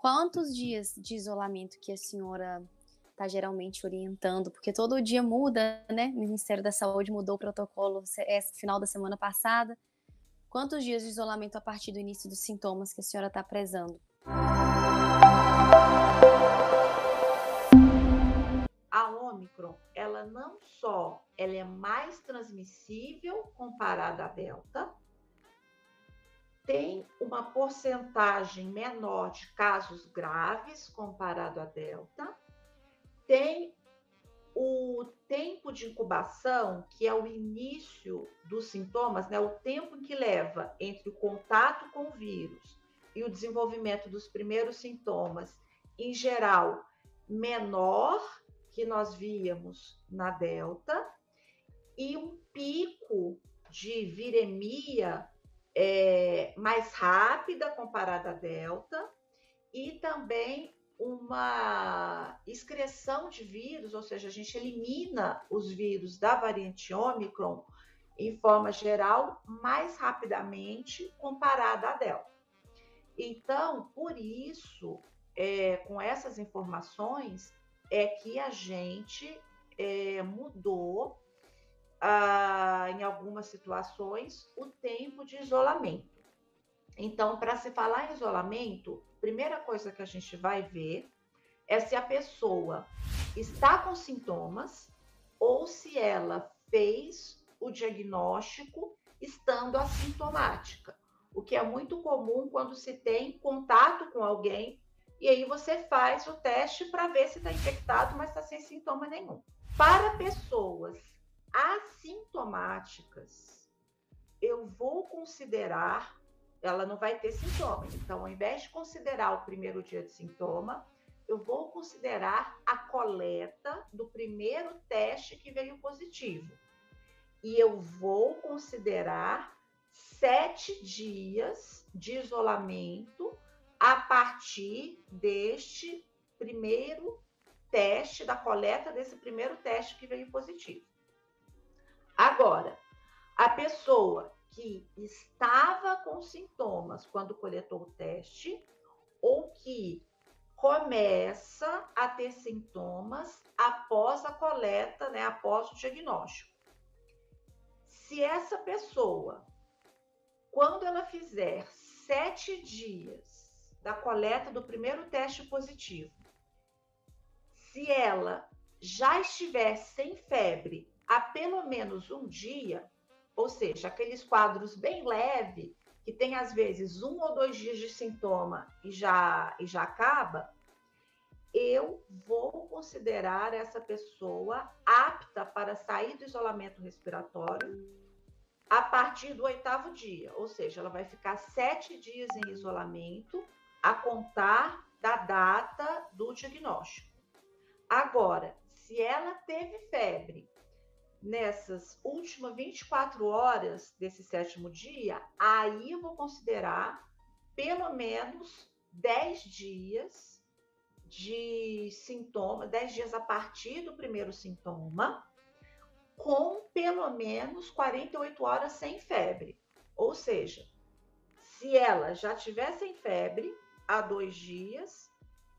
quantos dias de isolamento que a senhora está geralmente orientando? Porque todo dia muda, né? O Ministério da Saúde mudou o protocolo é, final da semana passada. Quantos dias de isolamento a partir do início dos sintomas que a senhora está prezando? A Omicron, ela não só ela é mais transmissível comparada à Delta, tem uma porcentagem menor de casos graves comparado à Delta, tem o tempo de incubação, que é o início dos sintomas, né, o tempo que leva entre o contato com o vírus e o desenvolvimento dos primeiros sintomas, em geral, menor que nós víamos na Delta, e um pico de viremia é, mais rápida comparada à Delta, e também uma excreção de vírus, ou seja, a gente elimina os vírus da variante Omicron em forma geral mais rapidamente comparada à Delta. Então, por isso, é, com essas informações, é que a gente é, mudou, ah, em algumas situações, o tempo de isolamento. Então, para se falar em isolamento, primeira coisa que a gente vai ver é se a pessoa está com sintomas ou se ela fez o diagnóstico estando assintomática, o que é muito comum quando se tem contato com alguém e aí você faz o teste para ver se está infectado, mas está sem sintoma nenhum. Para pessoas assintomáticas, eu vou considerar ela não vai ter sintoma. Então, ao invés de considerar o primeiro dia de sintoma, eu vou considerar a coleta do primeiro teste que veio positivo. E eu vou considerar sete dias de isolamento a partir deste primeiro teste, da coleta desse primeiro teste que veio positivo. Agora, a pessoa que estava com sintomas quando coletou o teste ou que começa a ter sintomas após a coleta, né, após o diagnóstico. Se essa pessoa, quando ela fizer sete dias da coleta do primeiro teste positivo, se ela já estiver sem febre há pelo menos um dia, ou seja, aqueles quadros bem leve, que tem às vezes um ou dois dias de sintoma e já, e já acaba, eu vou considerar essa pessoa apta para sair do isolamento respiratório a partir do oitavo dia, ou seja, ela vai ficar sete dias em isolamento a contar da data do diagnóstico. Agora, se ela teve febre nessas últimas 24 horas desse sétimo dia, aí eu vou considerar pelo menos 10 dias de sintoma, 10 dias a partir do primeiro sintoma, com pelo menos 48 horas sem febre. Ou seja, se ela já tiver sem febre há dois dias,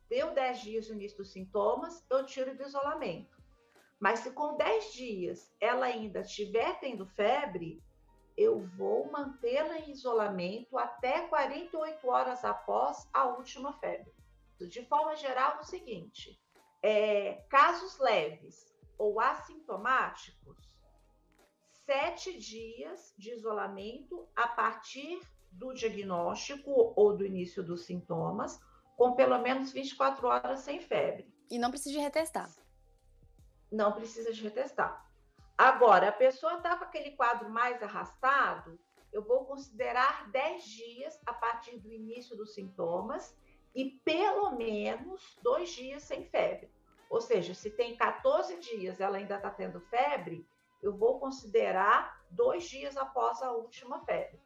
deu 10 dias no início dos sintomas, eu tiro do isolamento. Mas se com 10 dias ela ainda estiver tendo febre, eu vou mantê-la em isolamento até 48 horas após a última febre. De forma geral, o seguinte: é, casos leves ou assintomáticos, sete dias de isolamento a partir do diagnóstico ou do início dos sintomas, com pelo menos 24 horas sem febre. E não precisa retestar não precisa de retestar. Agora, a pessoa está com aquele quadro mais arrastado, eu vou considerar 10 dias a partir do início dos sintomas e pelo menos dois dias sem febre. Ou seja, se tem 14 dias ela ainda está tendo febre, eu vou considerar dois dias após a última febre.